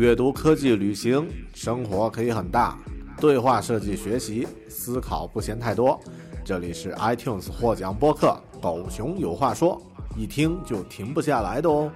阅读、科技、旅行，生活可以很大。对话设计、学习，思考不嫌太多。这里是 iTunes 获奖播客《狗熊有话说》，一听就停不下来的哦。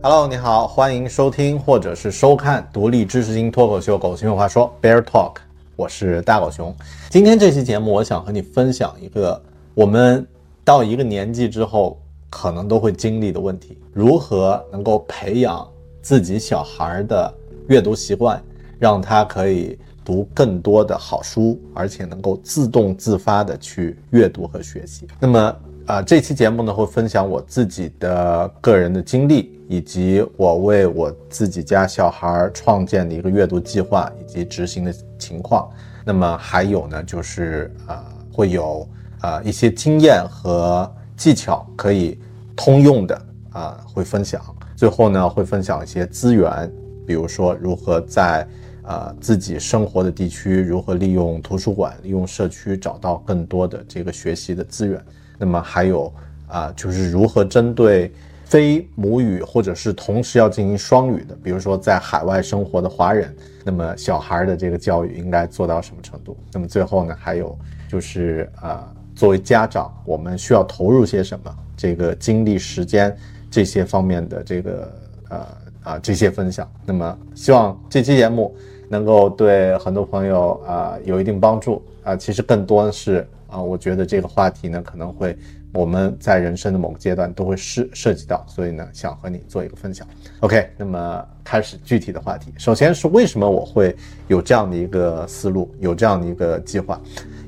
Hello，你好，欢迎收听或者是收看独立知识型脱口秀《狗熊有话说》Bear Talk，我是大狗熊。今天这期节目，我想和你分享一个我们到一个年纪之后可能都会经历的问题：如何能够培养自己小孩的阅读习惯，让他可以读更多的好书，而且能够自动自发的去阅读和学习。那么，啊，这期节目呢会分享我自己的个人的经历，以及我为我自己家小孩创建的一个阅读计划以及执行的情况。那么还有呢，就是啊，会有啊一些经验和技巧可以通用的啊，会分享。最后呢，会分享一些资源，比如说如何在呃自己生活的地区，如何利用图书馆、利用社区找到更多的这个学习的资源。那么还有啊，就是如何针对非母语或者是同时要进行双语的，比如说在海外生活的华人，那么小孩的这个教育应该做到什么程度？那么最后呢，还有就是啊，作为家长，我们需要投入些什么？这个精力、时间这些方面的这个呃啊这些分享。那么希望这期节目能够对很多朋友啊有一定帮助啊。其实更多的是。啊，我觉得这个话题呢，可能会我们在人生的某个阶段都会涉涉及到，所以呢，想和你做一个分享。OK，那么开始具体的话题。首先是为什么我会有这样的一个思路，有这样的一个计划，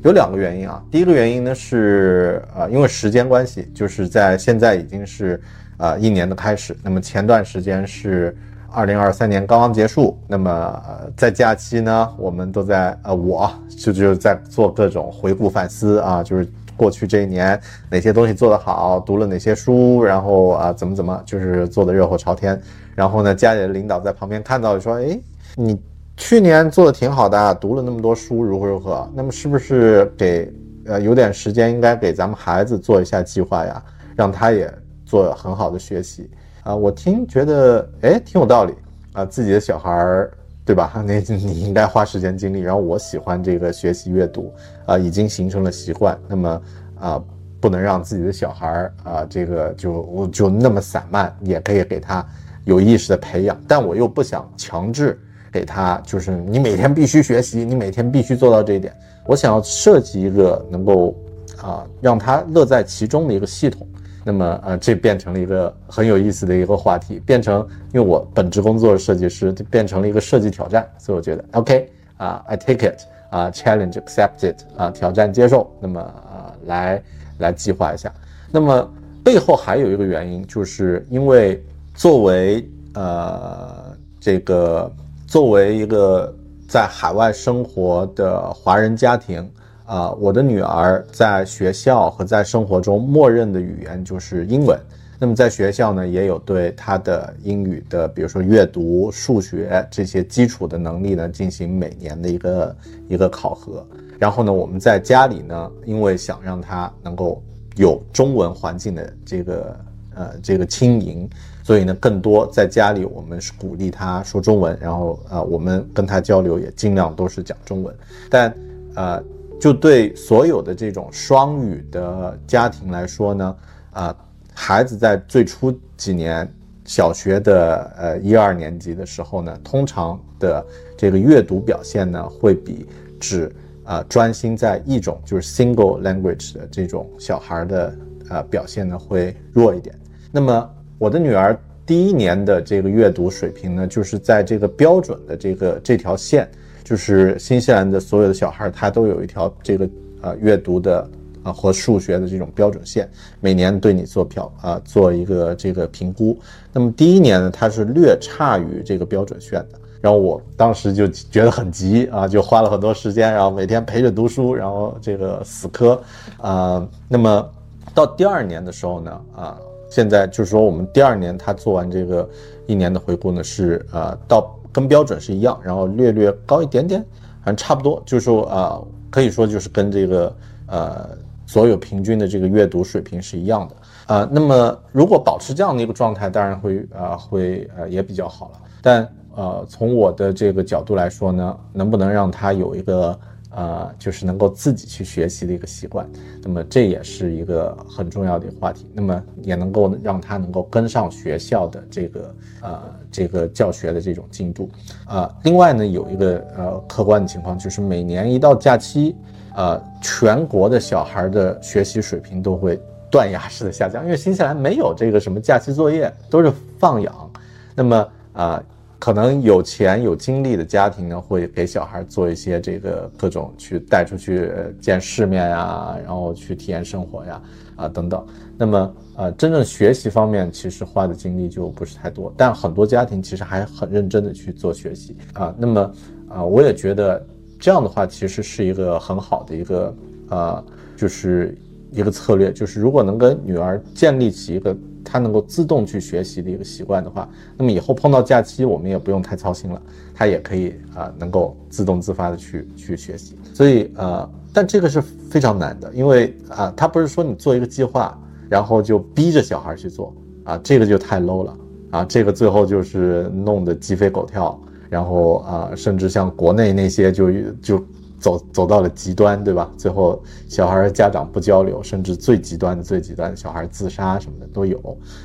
有两个原因啊。第一个原因呢是呃，因为时间关系，就是在现在已经是呃一年的开始，那么前段时间是。二零二三年刚刚结束，那么，在假期呢，我们都在呃，我就就在做各种回顾反思啊，就是过去这一年哪些东西做得好，读了哪些书，然后啊怎么怎么，就是做的热火朝天。然后呢，家里的领导在旁边看到说，哎，你去年做的挺好的，读了那么多书，如何如何？那么是不是给呃有点时间，应该给咱们孩子做一下计划呀，让他也做很好的学习？啊，我听觉得哎挺有道理啊，自己的小孩儿对吧？那你应该花时间精力。然后我喜欢这个学习阅读啊，已经形成了习惯。那么啊，不能让自己的小孩儿啊，这个就就那么散漫，也可以给他有意识的培养。但我又不想强制给他，就是你每天必须学习，你每天必须做到这一点。我想要设计一个能够啊让他乐在其中的一个系统。那么，呃，这变成了一个很有意思的一个话题，变成因为我本职工作是设计师，就变成了一个设计挑战，所以我觉得 OK 啊，I take it 啊，challenge accept it 啊，挑战接受，那么啊，来来计划一下。那么背后还有一个原因，就是因为作为呃这个作为一个在海外生活的华人家庭。啊，我的女儿在学校和在生活中默认的语言就是英文。那么在学校呢，也有对她的英语的，比如说阅读、数学这些基础的能力呢，进行每年的一个一个考核。然后呢，我们在家里呢，因为想让她能够有中文环境的这个呃这个轻盈，所以呢，更多在家里我们是鼓励他说中文，然后呃我们跟他交流也尽量都是讲中文。但呃。就对所有的这种双语的家庭来说呢，啊，孩子在最初几年小学的呃一二年级的时候呢，通常的这个阅读表现呢，会比只啊专心在一种就是 single language 的这种小孩的呃表现呢会弱一点。那么我的女儿。第一年的这个阅读水平呢，就是在这个标准的这个这条线，就是新西兰的所有的小孩，他都有一条这个呃阅读的啊和数学的这种标准线，每年对你做票啊做一个这个评估。那么第一年呢，他是略差于这个标准线的。然后我当时就觉得很急啊，就花了很多时间，然后每天陪着读书，然后这个死磕啊。那么到第二年的时候呢，啊。现在就是说，我们第二年他做完这个一年的回顾呢，是呃到跟标准是一样，然后略略高一点点，反正差不多，就是说啊，可以说就是跟这个呃所有平均的这个阅读水平是一样的啊。那么如果保持这样的一个状态，当然会啊会呃也比较好了。但呃从我的这个角度来说呢，能不能让他有一个。呃，就是能够自己去学习的一个习惯，那么这也是一个很重要的一个话题。那么也能够让他能够跟上学校的这个呃这个教学的这种进度。呃，另外呢，有一个呃客观的情况，就是每年一到假期，呃，全国的小孩的学习水平都会断崖式的下降，因为新西兰没有这个什么假期作业，都是放养。那么啊。可能有钱有精力的家庭呢，会给小孩做一些这个各种去带出去见世面呀，然后去体验生活呀，啊等等。那么呃，真正学习方面其实花的精力就不是太多，但很多家庭其实还很认真的去做学习啊。那么啊，我也觉得这样的话其实是一个很好的一个呃，就是一个策略，就是如果能跟女儿建立起一个。他能够自动去学习的一个习惯的话，那么以后碰到假期，我们也不用太操心了，他也可以啊，能够自动自发的去去学习。所以呃，但这个是非常难的，因为啊，他不是说你做一个计划，然后就逼着小孩去做啊，这个就太 low 了啊，这个最后就是弄得鸡飞狗跳，然后啊，甚至像国内那些就就。走走到了极端，对吧？最后小孩家长不交流，甚至最极端的、最极端的小孩自杀什么的都有。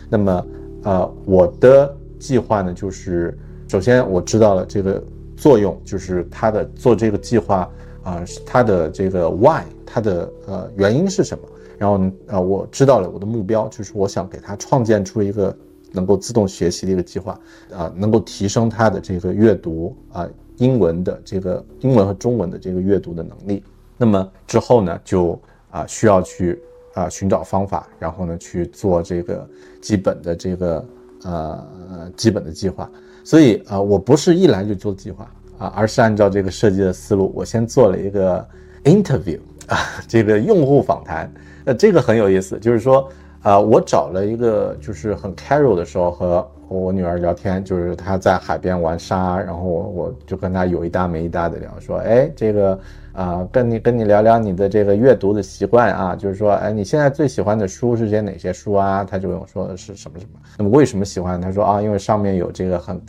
那么，呃，我的计划呢，就是首先我知道了这个作用，就是他的做这个计划啊，他的这个 why，他的呃原因是什么？然后呃，我知道了我的目标，就是我想给他创建出一个能够自动学习的一个计划啊，能够提升他的这个阅读啊。英文的这个英文和中文的这个阅读的能力，那么之后呢，就啊需要去啊寻找方法，然后呢去做这个基本的这个呃基本的计划。所以啊，我不是一来就做计划啊，而是按照这个设计的思路，我先做了一个 interview 啊，这个用户访谈。那这个很有意思，就是说啊，我找了一个就是很 casual 的时候和。我女儿聊天，就是她在海边玩沙，然后我我就跟她有一搭没一搭的聊，说，哎，这个啊，跟你跟你聊聊你的这个阅读的习惯啊，就是说，哎，你现在最喜欢的书是些哪些书啊？她就跟我说的是什么什么。那么为什么喜欢？她说啊，因为上面有这个很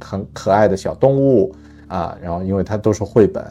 很可爱的小动物啊，然后因为它都是绘本，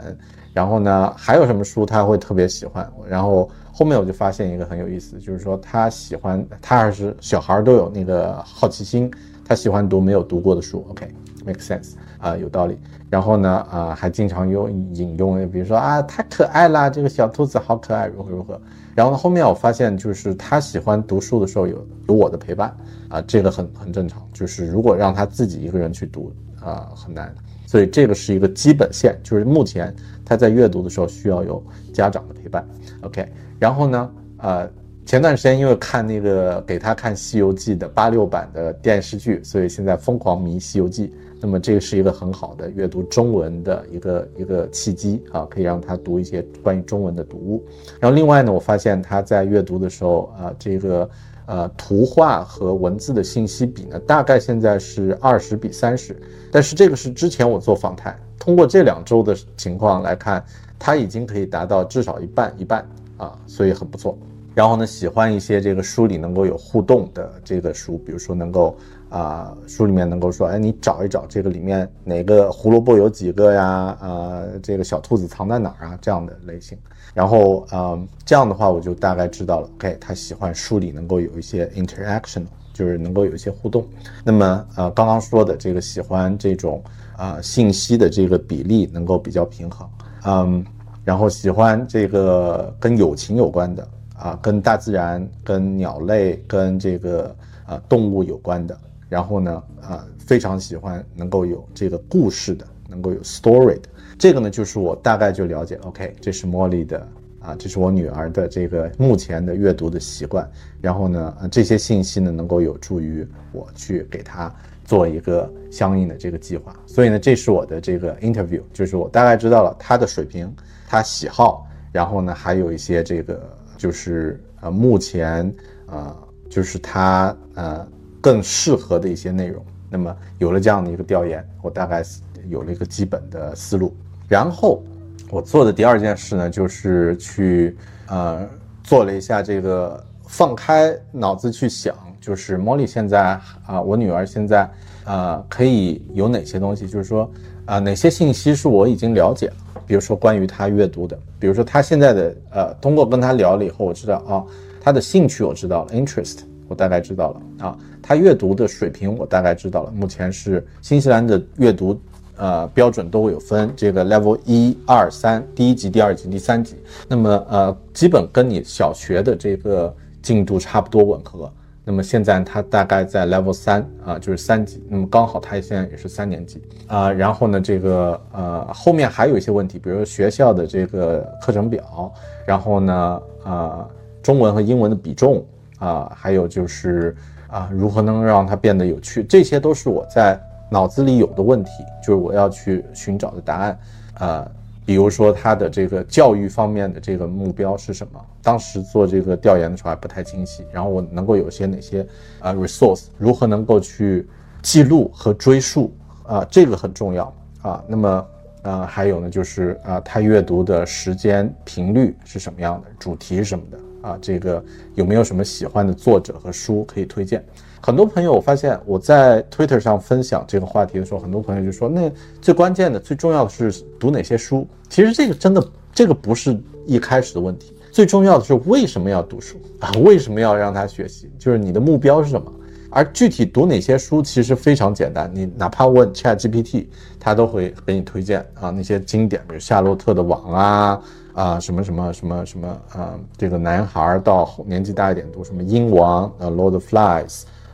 然后呢，还有什么书她会特别喜欢？然后后面我就发现一个很有意思，就是说她喜欢，她还是小孩都有那个好奇心。他喜欢读没有读过的书，OK，make sense 啊，有道理。然后呢，啊，还经常用引用，比如说啊，太可爱啦，这个小兔子好可爱，如何如何。然后呢，后面我发现就是他喜欢读书的时候有有我的陪伴啊，这个很很正常。就是如果让他自己一个人去读啊，很难。所以这个是一个基本线，就是目前他在阅读的时候需要有家长的陪伴，OK。然后呢，呃。前段时间因为看那个给他看《西游记》的八六版的电视剧，所以现在疯狂迷《西游记》。那么这个是一个很好的阅读中文的一个一个契机啊，可以让他读一些关于中文的读物。然后另外呢，我发现他在阅读的时候啊，这个呃图画和文字的信息比呢，大概现在是二十比三十。但是这个是之前我做访谈，通过这两周的情况来看，他已经可以达到至少一半一半啊，所以很不错。然后呢，喜欢一些这个书里能够有互动的这个书，比如说能够啊，书里面能够说，哎，你找一找这个里面哪个胡萝卜有几个呀？啊，这个小兔子藏在哪儿啊？这样的类型。然后，嗯，这样的话我就大概知道了。OK，他喜欢书里能够有一些 interaction，就是能够有一些互动。那么，呃，刚刚说的这个喜欢这种啊信息的这个比例能够比较平衡。嗯，然后喜欢这个跟友情有关的啊，跟大自然、跟鸟类、跟这个啊动物有关的。然后呢，啊，非常喜欢能够有这个故事的，能够有 story 的，这个呢，就是我大概就了解。OK，这是茉莉的，啊，这是我女儿的这个目前的阅读的习惯。然后呢，这些信息呢，能够有助于我去给她做一个相应的这个计划。所以呢，这是我的这个 interview，就是我大概知道了她的水平，她喜好，然后呢，还有一些这个就是呃，目前呃，就是她呃。更适合的一些内容。那么有了这样的一个调研，我大概有了一个基本的思路。然后我做的第二件事呢，就是去呃做了一下这个放开脑子去想，就是茉莉现在啊，我女儿现在啊可以有哪些东西？就是说啊哪些信息是我已经了解了？比如说关于他阅读的，比如说他现在的呃，通过跟他聊了以后，我知道啊他的兴趣我知道了，interest 我大概知道了啊。他阅读的水平我大概知道了，目前是新西兰的阅读，呃标准都会有分，这个 level 一二三，第一级、第二级、第三级，那么呃基本跟你小学的这个进度差不多吻合。那么现在他大概在 level 三啊，就是三级，那么刚好他现在也是三年级啊。然后呢，这个呃后面还有一些问题，比如说学校的这个课程表，然后呢啊中文和英文的比重啊，还有就是。啊，如何能让它变得有趣？这些都是我在脑子里有的问题，就是我要去寻找的答案。呃，比如说他的这个教育方面的这个目标是什么？当时做这个调研的时候还不太清晰。然后我能够有些哪些啊 resource？如何能够去记录和追溯？啊，这个很重要啊。那么，呃，还有呢，就是啊，他阅读的时间频率是什么样的？主题什么的？啊，这个有没有什么喜欢的作者和书可以推荐？很多朋友，我发现我在 Twitter 上分享这个话题的时候，很多朋友就说：“那最关键的、最重要的是读哪些书？”其实这个真的，这个不是一开始的问题，最重要的是为什么要读书啊？为什么要让他学习？就是你的目标是什么？而具体读哪些书，其实非常简单，你哪怕问 Chat GPT，他都会给你推荐啊那些经典，比如夏洛特的网啊。啊，什么什么什么什么啊，这个男孩到年纪大一点读什么《鹰王》啊，《Lord of Flies》，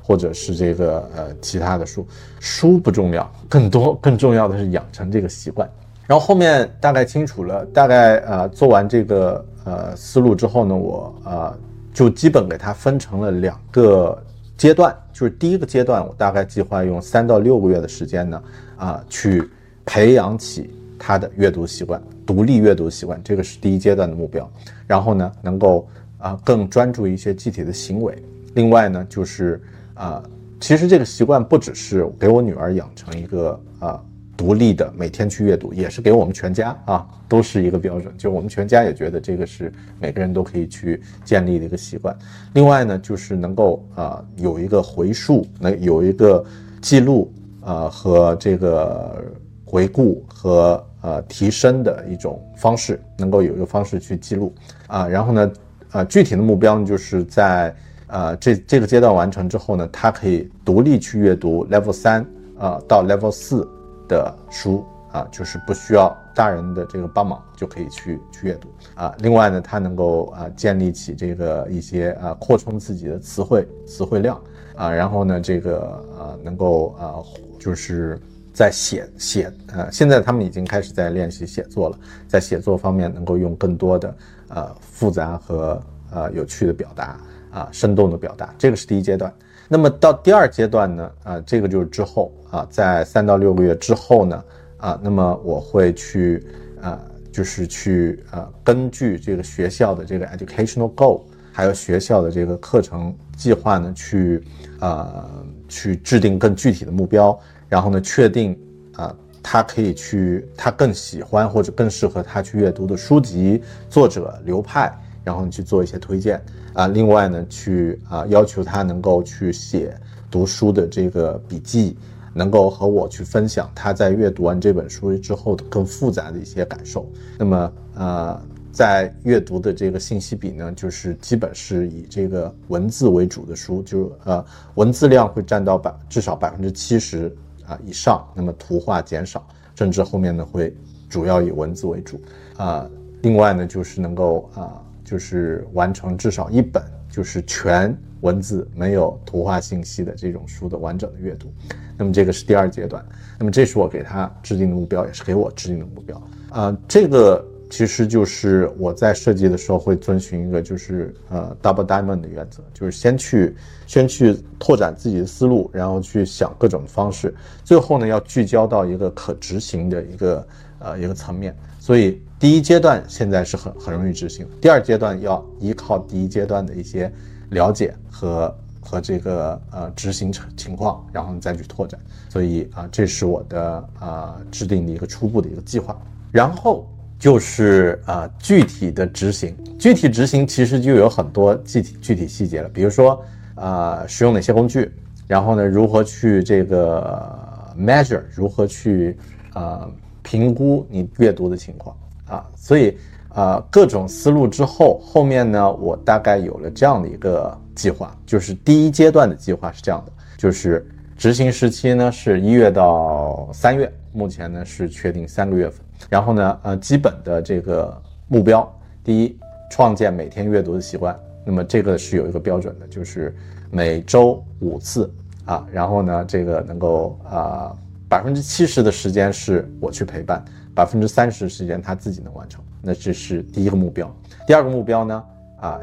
或者是这个呃其他的书，书不重要，更多更重要的是养成这个习惯。然后后面大概清楚了，大概呃做完这个呃思路之后呢，我呃就基本给它分成了两个阶段，就是第一个阶段，我大概计划用三到六个月的时间呢，啊去培养起他的阅读习惯。独立阅读习惯，这个是第一阶段的目标。然后呢，能够啊更专注一些具体的行为。另外呢，就是啊，其实这个习惯不只是给我女儿养成一个啊独立的每天去阅读，也是给我们全家啊都是一个标准。就我们全家也觉得这个是每个人都可以去建立的一个习惯。另外呢，就是能够啊有一个回溯，能有一个记录啊和这个回顾和。呃，提升的一种方式，能够有一个方式去记录啊，然后呢，呃，具体的目标，就是在呃这这个阶段完成之后呢，他可以独立去阅读 Level 三啊到 Level 四的书啊，就是不需要大人的这个帮忙就可以去去阅读啊。另外呢，他能够啊建立起这个一些啊扩充自己的词汇词汇量啊，然后呢，这个呃能够啊就是。在写写呃，现在他们已经开始在练习写作了，在写作方面能够用更多的呃复杂和呃有趣的表达啊，生动的表达，这个是第一阶段。那么到第二阶段呢，啊，这个就是之后啊，在三到六个月之后呢，啊，那么我会去啊，就是去呃，根据这个学校的这个 educational goal，还有学校的这个课程计划呢，去啊，去制定更具体的目标。然后呢，确定啊，他可以去他更喜欢或者更适合他去阅读的书籍、作者、流派，然后你去做一些推荐啊。另外呢，去啊要求他能够去写读书的这个笔记，能够和我去分享他在阅读完这本书之后的更复杂的一些感受。那么呃。在阅读的这个信息比呢，就是基本是以这个文字为主的书，就呃文字量会占到百至少百分之七十啊以上，那么图画减少，甚至后面呢会主要以文字为主啊。另外呢就是能够啊就是完成至少一本就是全文字没有图画信息的这种书的完整的阅读。那么这个是第二阶段，那么这是我给他制定的目标，也是给我制定的目标啊这个。其实就是我在设计的时候会遵循一个就是呃 double diamond 的原则，就是先去先去拓展自己的思路，然后去想各种方式，最后呢要聚焦到一个可执行的一个呃一个层面。所以第一阶段现在是很很容易执行，第二阶段要依靠第一阶段的一些了解和和这个呃执行情情况，然后你再去拓展。所以啊，这是我的啊制定的一个初步的一个计划，然后。就是啊，具体的执行，具体执行其实就有很多具体具体细节了。比如说啊，使用哪些工具，然后呢，如何去这个 measure，如何去啊评估你阅读的情况啊。所以啊，各种思路之后，后面呢，我大概有了这样的一个计划，就是第一阶段的计划是这样的，就是执行时期呢是一月到三月，目前呢是确定三个月份。然后呢，呃，基本的这个目标，第一，创建每天阅读的习惯。那么这个是有一个标准的，就是每周五次啊。然后呢，这个能够啊，百分之七十的时间是我去陪伴，百分之三十时间他自己能完成。那这是第一个目标。第二个目标呢，啊，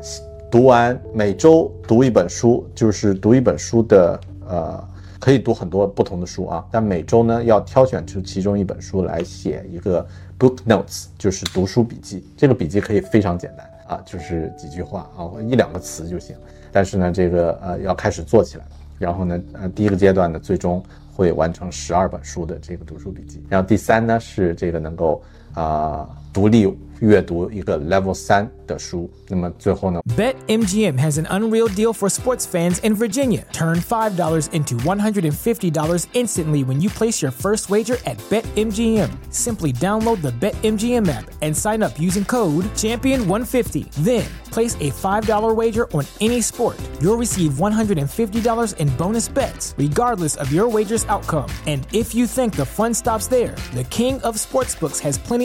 读完每周读一本书，就是读一本书的呃。可以读很多不同的书啊，但每周呢要挑选出其中一本书来写一个 book notes，就是读书笔记。这个笔记可以非常简单啊，就是几句话啊，一两个词就行。但是呢，这个呃要开始做起来，然后呢，呃第一个阶段呢，最终会完成十二本书的这个读书笔记。然后第三呢是这个能够啊独立。阅读一个 Level 三的书，那么最后呢？BetMGM has an unreal deal for sports fans in Virginia. Turn five dollars into one hundred and fifty dollars instantly when you place your first wager at BetMGM. Simply download the BetMGM app and sign up using code Champion150. Then place a $5 wager on any sport. You'll receive $150 in bonus bets, regardless of your wager's outcome. And if you think the fun stops there, the king of sportsbooks has plenty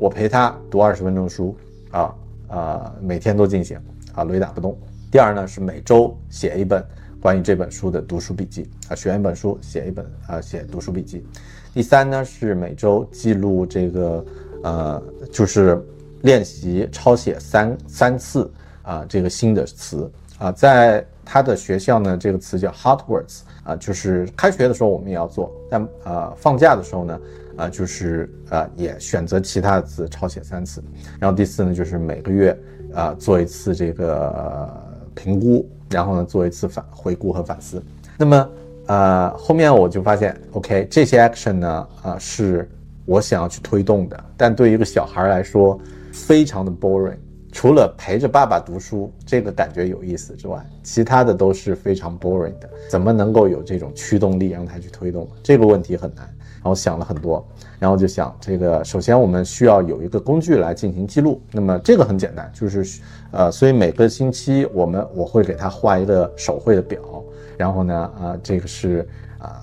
我陪他读二十分钟书啊啊每天都进行啊雷打不动。第二呢是每周写一本关于这本书的读书笔记啊选一本书写一本啊写读书笔记。第三呢是每周记录这个。呃，就是练习抄写三三次啊，这个新的词啊，在他的学校呢，这个词叫 hot words 啊，就是开学的时候我们也要做，但啊放假的时候呢，啊就是啊也选择其他的词抄写三次。然后第四呢，就是每个月啊做一次这个评估，然后呢做一次反回顾和反思。那么呃后面我就发现，OK 这些 action 呢啊是。我想要去推动的，但对于一个小孩来说，非常的 boring。除了陪着爸爸读书这个感觉有意思之外，其他的都是非常 boring 的。怎么能够有这种驱动力让他去推动？这个问题很难。然后想了很多，然后就想这个，首先我们需要有一个工具来进行记录。那么这个很简单，就是呃，所以每个星期我们我会给他画一个手绘的表，然后呢，啊，这个是。啊、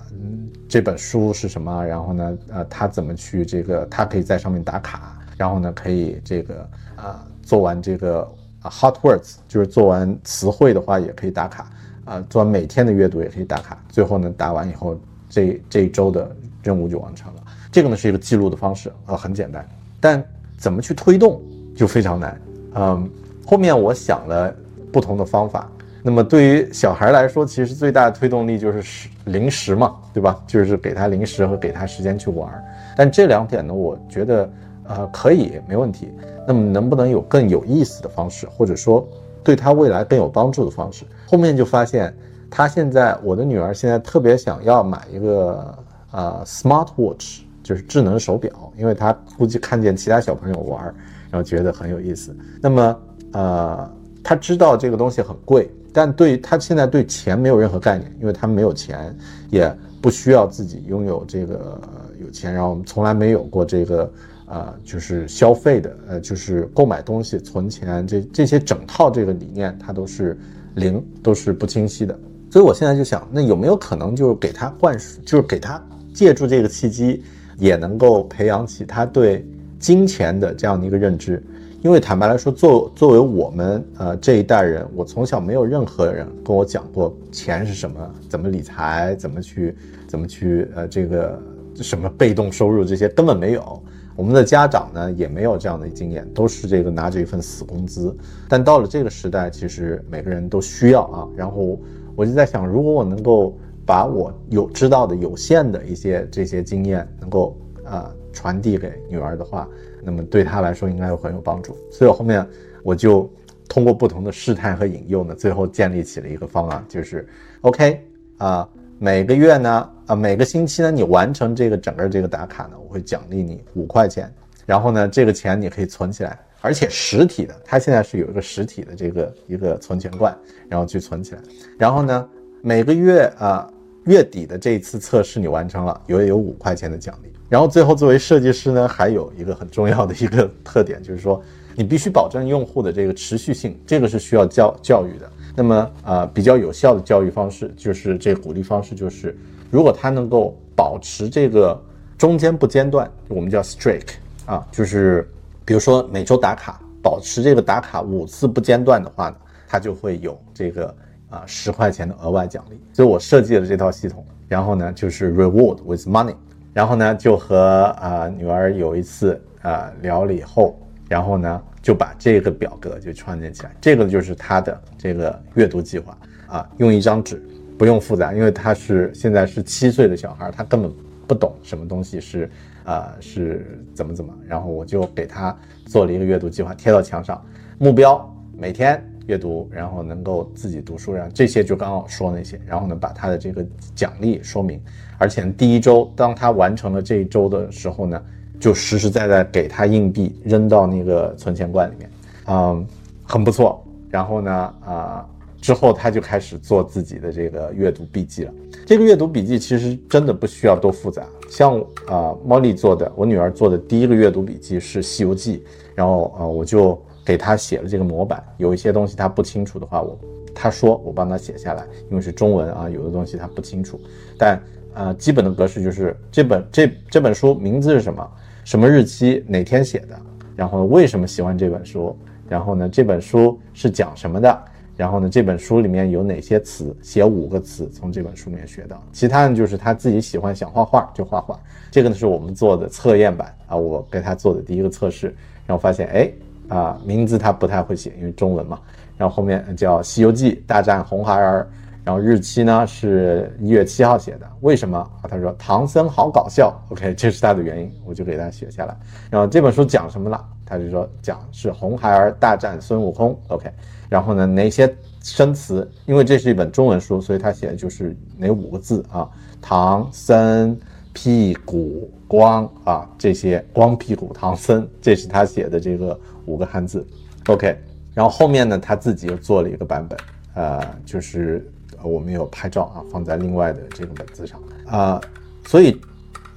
这本书是什么，然后呢，呃，他怎么去这个，他可以在上面打卡，然后呢，可以这个啊、做完这个啊 hot words，就是做完词汇的话也可以打卡，啊、做完每天的阅读也可以打卡，最后呢，打完以后，这这一周的任务就完成了。这个呢是一个记录的方式，啊，很简单，但怎么去推动就非常难。嗯，后面我想了不同的方法。那么对于小孩来说，其实最大的推动力就是食零食嘛，对吧？就是给他零食和给他时间去玩。但这两点呢，我觉得呃可以没问题。那么能不能有更有意思的方式，或者说对他未来更有帮助的方式？后面就发现，他现在我的女儿现在特别想要买一个呃 smart watch，就是智能手表，因为他估计看见其他小朋友玩，然后觉得很有意思。那么呃，他知道这个东西很贵，但对他现在对钱没有任何概念，因为他没有钱，也不需要自己拥有这个、有钱，然后我们从来没有过这个呃就是消费的呃就是购买东西、存钱这这些整套这个理念，它都是零，都是不清晰的。所以我现在就想，那有没有可能就是给他灌输，就是给他借助这个契机，也能够培养起他对金钱的这样的一个认知？因为坦白来说，作作为我们呃这一代人，我从小没有任何人跟我讲过钱是什么，怎么理财，怎么去怎么去呃这个什么被动收入这些根本没有。我们的家长呢也没有这样的经验，都是这个拿着一份死工资。但到了这个时代，其实每个人都需要啊。然后我就在想，如果我能够把我有知道的有限的一些这些经验，能够呃传递给女儿的话，那么对她来说应该会很有帮助。所以我后面我就通过不同的试探和引诱呢，最后建立起了一个方案，就是 OK 啊、每个月呢，啊、每个星期呢，你完成这个整个这个打卡呢，我会奖励你五块钱，然后呢，这个钱你可以存起来，而且实体的，它现在是有一个实体的这个一个存钱罐，然后去存起来，然后呢，每个月啊、月底的这一次测试你完成了，有有五块钱的奖励。然后最后作为设计师呢，还有一个很重要的一个特点，就是说你必须保证用户的这个持续性，这个是需要教教育的。那么呃，比较有效的教育方式就是这鼓励方式，就是如果他能够保持这个中间不间断，我们叫 streak 啊，就是比如说每周打卡，保持这个打卡五次不间断的话呢，他就会有这个啊十块钱的额外奖励。所以我设计了这套系统，然后呢就是 reward with money，然后呢就和啊、女儿有一次啊、聊了以后，然后呢就把这个表格就创建起来，这个就是他的这个阅读计划。啊，用一张纸，不用复杂，因为他是现在是七岁的小孩，他根本不懂什么东西是啊、是怎么怎么，然后我就给他做了一个阅读计划，贴到墙上，目标每天阅读，然后能够自己读书，然后这些就刚刚我说那些，然后呢把他的这个奖励说明，而且第一周当他完成了这一周的时候呢，就实实在在给他硬币扔到那个存钱罐里面，嗯，很不错。然后呢，啊、之后他就开始做自己的这个阅读笔记了。这个阅读笔记其实真的不需要多复杂，像啊、猫莉做的，我女儿做的第一个阅读笔记是《西游记》，然后啊、我就给他写了这个模板，有一些东西他不清楚的话，我他说我帮他写下来，因为是中文啊，有的东西他不清楚，但呃，基本的格式就是这本这这本书名字是什么，什么日期哪天写的，然后为什么喜欢这本书，然后呢这本书是讲什么的，然后呢这本书里面有哪些词，写五个词从这本书里面学到，其他的就是他自己喜欢想画画就画画，这个呢是我们做的测验版啊，我给他做的第一个测试，然后发现哎啊名字他不太会写，因为中文嘛，然后后面叫《西游记大战红孩儿》。然后日期呢是一月七号写的，为什么啊？他说唐僧好搞笑，OK，这是他的原因，我就给他写下来。然后这本书讲什么了？他就说讲是红孩儿大战孙悟空，OK。然后呢，哪些生词？因为这是一本中文书，所以他写的就是哪五个字啊？唐僧屁股光啊，这些光屁股唐僧，这是他写的这个五个汉字，OK。然后后面呢，他自己又做了一个版本，呃，就是我们有拍照啊，放在另外的这个本子上啊、所以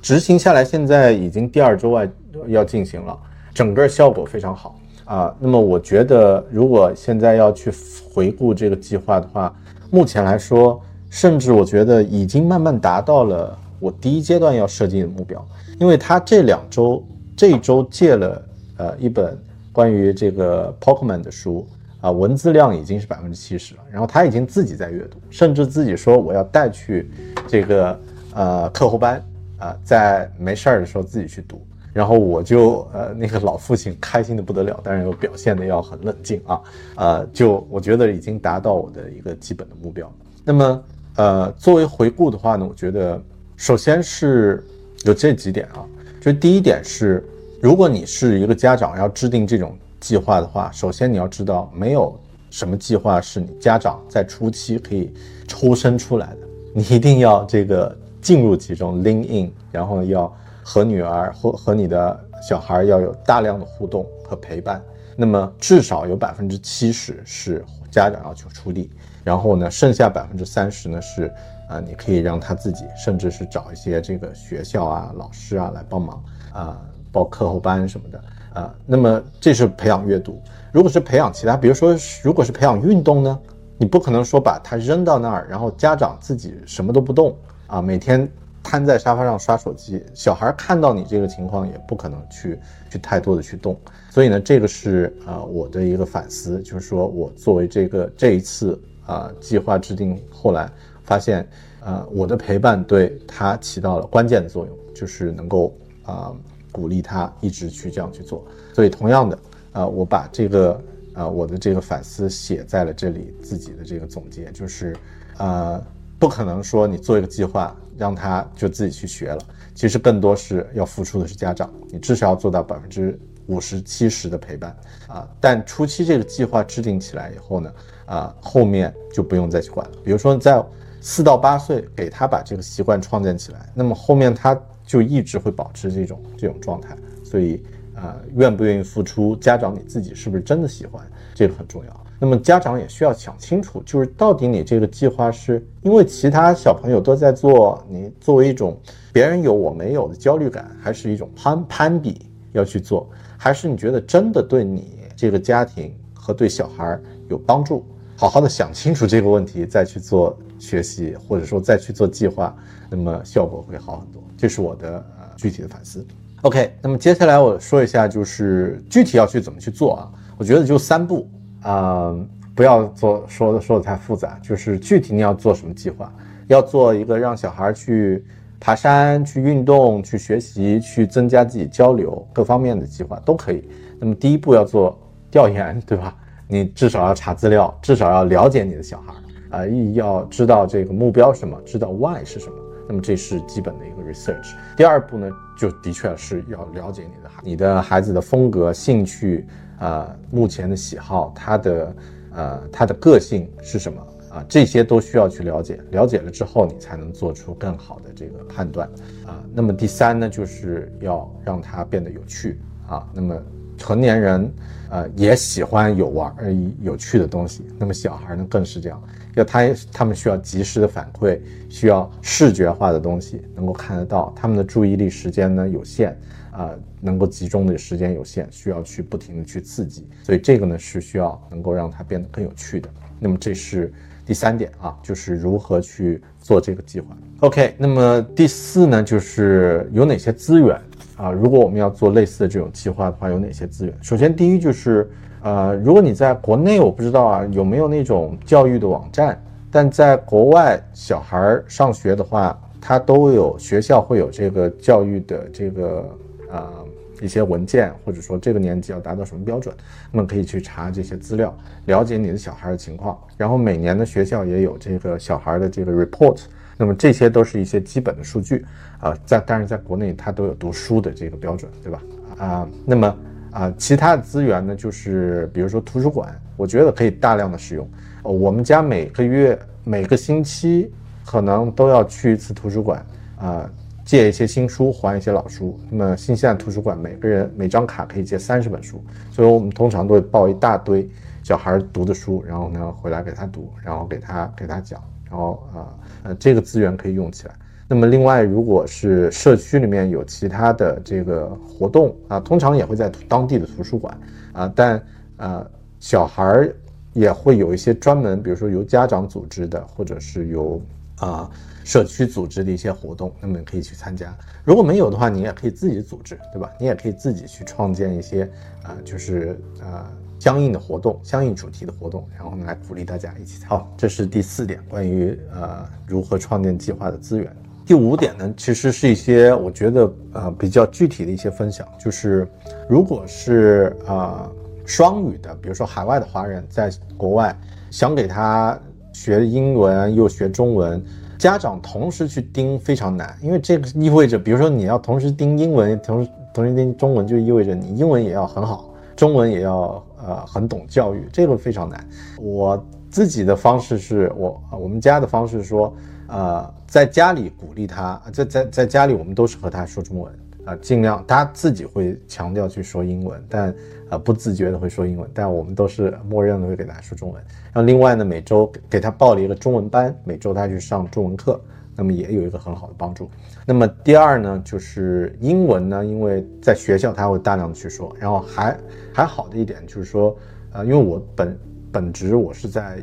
执行下来，现在已经第二周外要进行了，整个效果非常好啊、那么我觉得，如果现在要去回顾这个计划的话，目前来说，甚至我觉得已经慢慢达到了我第一阶段要设计的目标。因为他这两周这周借了呃一本关于这个 Pokemon 的书啊，文字量已经是百分之七十了，然后他已经自己在阅读，甚至自己说我要带去这个呃课后班啊，在没事儿的时候自己去读。然后我就呃那个老父亲开心的不得了，但是又表现的要很冷静啊，呃就我觉得已经达到我的一个基本的目标。那么呃作为回顾的话呢，我觉得首先是有这几点啊，就第一点是，如果你是一个家长要制定这种计划的话，首先你要知道没有什么计划是你家长在初期可以抽身出来的，你一定要这个进入其中 lean in，然后要。和女儿或和你的小孩要有大量的互动和陪伴，那么至少有百分之七十是家长要求出力，然后呢，剩下百分之三十呢是，啊，你可以让他自己，甚至是找一些这个学校啊、老师啊来帮忙啊，报课后班什么的啊。那么这是培养阅读，如果是培养其他，比如说如果是培养运动呢，你不可能说把他扔到那儿，然后家长自己什么都不动啊，每天。瘫在沙发上刷手机，小孩看到你这个情况也不可能去去太多的去动，所以呢，这个是啊我的一个反思，就是说我作为这个这一次啊计划制定，后来发现啊我的陪伴对他起到了关键的作用，就是能够啊鼓励他一直去这样去做。所以同样的啊，我把这个啊我的这个反思写在了这里，自己的这个总结就是啊。不可能说你做一个计划让他就自己去学了，其实更多是要付出的是家长，你至少要做到百分之五十七十的陪伴啊。但初期这个计划制定起来以后呢，啊，后面就不用再去管了。比如说在四到八岁给他把这个习惯创建起来，那么后面他就一直会保持这种这种状态。所以啊，愿不愿意付出，家长你自己是不是真的喜欢，这个很重要。那么家长也需要想清楚，就是到底你这个计划是因为其他小朋友都在做，你作为一种别人有我没有的焦虑感，还是一种攀攀比要去做，还是你觉得真的对你这个家庭和对小孩有帮助？好好的想清楚这个问题，再去做学习，或者说再去做计划，那么效果会好很多。这是我的呃具体的反思。OK，那么接下来我说一下，就是具体要去怎么去做啊？我觉得就三步。啊，不要做说的说的太复杂，就是具体你要做什么计划，要做一个让小孩去爬山、去运动、去学习、去增加自己交流各方面的计划都可以。那么第一步要做调研，对吧？你至少要查资料，至少要了解你的小孩，啊，要知道这个目标什么，知道 why 是什么。那么这是基本的一个 research。第二步呢，就的确是要了解你的孩，你的孩子的风格、兴趣。啊，目前的喜好，他的，呃，他的个性是什么啊？这些都需要去了解，了解了之后，你才能做出更好的这个判断啊。那么第三呢，就是要让他变得有趣啊。那么成年人，呃，也喜欢有玩儿、有趣的东西。那么小孩呢，更是这样，要他他们需要及时的反馈，需要视觉化的东西能够看得到。他们的注意力时间呢有限。啊，能够集中的时间有限，需要去不停的去刺激，所以这个呢是需要能够让它变得更有趣的。那么这是第三点啊，就是如何去做这个计划。OK，那么第四呢，就是有哪些资源啊？如果我们要做类似的这种计划的话，有哪些资源？首先第一就是，呃，如果你在国内，我不知道啊有没有那种教育的网站，但在国外小孩上学的话，他都有学校会有这个教育的这个。啊，一些文件，或者说这个年纪要达到什么标准，那么可以去查这些资料，了解你的小孩的情况。然后每年的学校也有这个小孩的这个 report，那么这些都是一些基本的数据啊。在但是在国内它都有读书的这个标准，对吧？啊，那么啊，其他的资源呢，就是比如说图书馆，我觉得可以大量的使用。我们家每个月每个星期可能都要去一次图书馆啊。借一些新书，还一些老书。那么新西兰图书馆每个人每张卡可以借三十本书，所以我们通常都会抱一大堆小孩读的书，然后呢回来给他读，然后给他给他讲，然后啊呃这个资源可以用起来。那么另外，如果是社区里面有其他的这个活动啊，通常也会在当地的图书馆啊，但呃小孩儿也会有一些专门，比如说由家长组织的，或者是由啊社区组织的一些活动，那么你可以去参加。如果没有的话，你也可以自己组织，对吧？你也可以自己去创建一些啊，就是呃相应的活动、相应主题的活动，然后呢来鼓励大家一起参。好，这是第四点，关于呃如何创建计划的资源。第五点呢，其实是一些我觉得呃比较具体的一些分享，就是如果是啊双语的，比如说海外的华人在国外想给他学英文又学中文。家长同时去盯非常难，因为这个意味着，比如说你要同时盯英文，同时同时盯中文，就意味着你英文也要很好，中文也要呃很懂教育，这个非常难。我自己的方式是我我们家的方式说，呃，在家里鼓励他，在在在家里我们都是和他说中文。啊，尽量他自己会强调去说英文，但呃不自觉的会说英文，但我们都是默认的会给他说中文。然后另外呢，每周给他报了一个中文班，每周他去上中文课，那么也有一个很好的帮助。那么第二呢，就是英文呢，因为在学校他会大量的去说，然后还还好的一点就是说，呃，因为我本本职我是在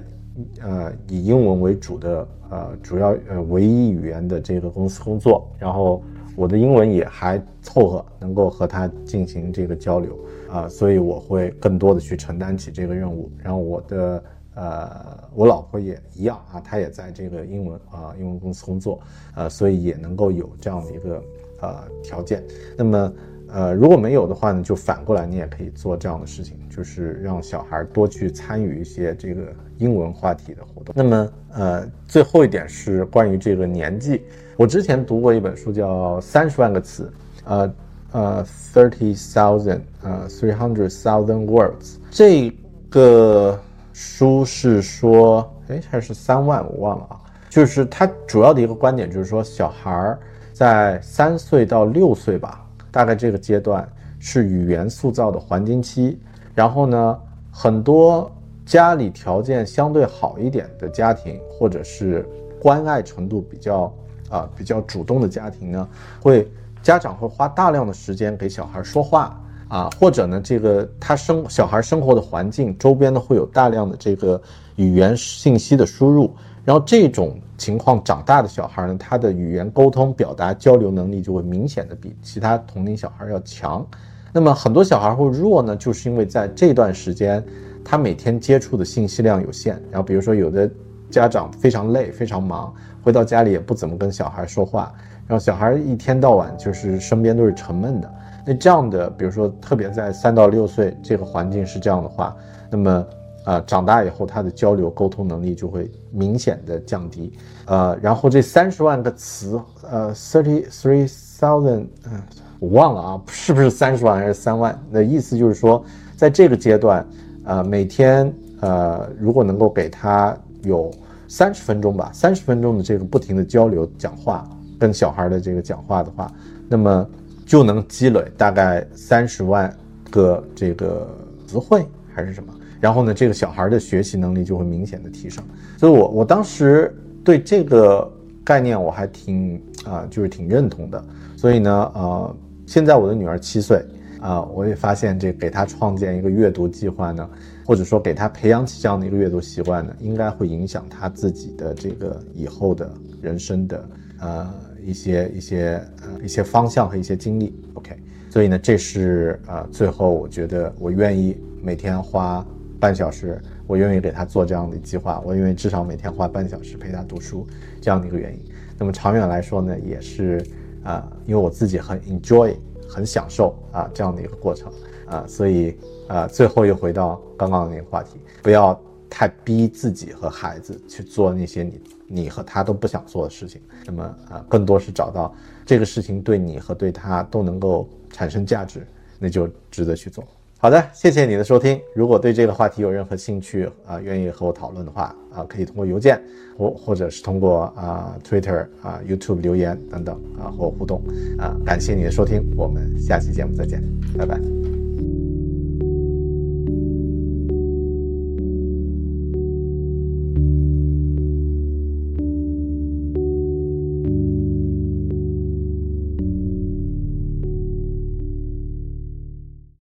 呃以英文为主的呃主要呃唯一语言的这个公司工作，然后。我的英文也还凑合，能够和他进行这个交流啊，所以我会更多的去承担起这个任务。然后我的呃，我老婆也一样啊，她也在这个英文啊英文公司工作，呃，所以也能够有这样的一个呃条件。那么呃，如果没有的话呢，就反过来你也可以做这样的事情，就是让小孩多去参与一些这个英文话题的活动。那么呃，最后一点是关于这个年纪。我之前读过一本书，叫《三十万个词》，呃呃，thirty thousand，呃，three hundred thousand words。这个书是说，哎，还是三万，我忘了啊。就是它主要的一个观点，就是说，小孩在三岁到六岁吧，大概这个阶段是语言塑造的黄金期。然后呢，很多家里条件相对好一点的家庭，或者是关爱程度比较。啊，比较主动的家庭呢，会家长会花大量的时间给小孩说话啊，或者呢，这个他生小孩生活的环境周边呢会有大量的这个语言信息的输入，然后这种情况长大的小孩呢，他的语言沟通表达交流能力就会明显的比其他同龄小孩要强。那么很多小孩会弱呢，就是因为在这段时间他每天接触的信息量有限，然后比如说有的家长非常累，非常忙。回到家里也不怎么跟小孩说话，然后小孩一天到晚就是身边都是沉闷的。那这样的，比如说特别在三到六岁这个环境是这样的话，那么啊长大以后他的交流沟通能力就会明显的降低。呃，然后这三十万个词，呃，thirty three thousand，嗯，我忘了啊，是不是三十万还是三万？那意思就是说，在这个阶段，呃，每天呃，如果能够给他有。三十分钟吧，三十分钟的这个不停的交流讲话，跟小孩的这个讲话的话，那么就能积累大概三十万个这个词汇还是什么，然后呢，这个小孩的学习能力就会明显的提升。所以，我我当时对这个概念我还挺啊，就是挺认同的。所以呢，呃，现在我的女儿七岁啊，我也发现这给她创建一个阅读计划呢。或者说给他培养起这样的一个阅读习惯呢，应该会影响他自己的这个以后的人生的呃一些一些呃一些方向和一些经历。OK，所以呢，这是呃最后我觉得我愿意每天花半小时，我愿意给他做这样的计划，我愿意至少每天花半小时陪他读书这样的一个原因。那么长远来说呢，也是啊，因为我自己很 enjoy，很享受啊这样的一个过程啊，所以。啊，最后又回到刚刚的那个话题，不要太逼自己和孩子去做那些你你和他都不想做的事情。那么啊，更多是找到这个事情对你和对他都能够产生价值，那就值得去做。好的，谢谢你的收听。如果对这个话题有任何兴趣啊，愿意和我讨论的话啊，可以通过邮件或或者是通过啊 Twitter 啊 YouTube 留言等等啊和我互动啊。感谢你的收听，我们下期节目再见，拜拜。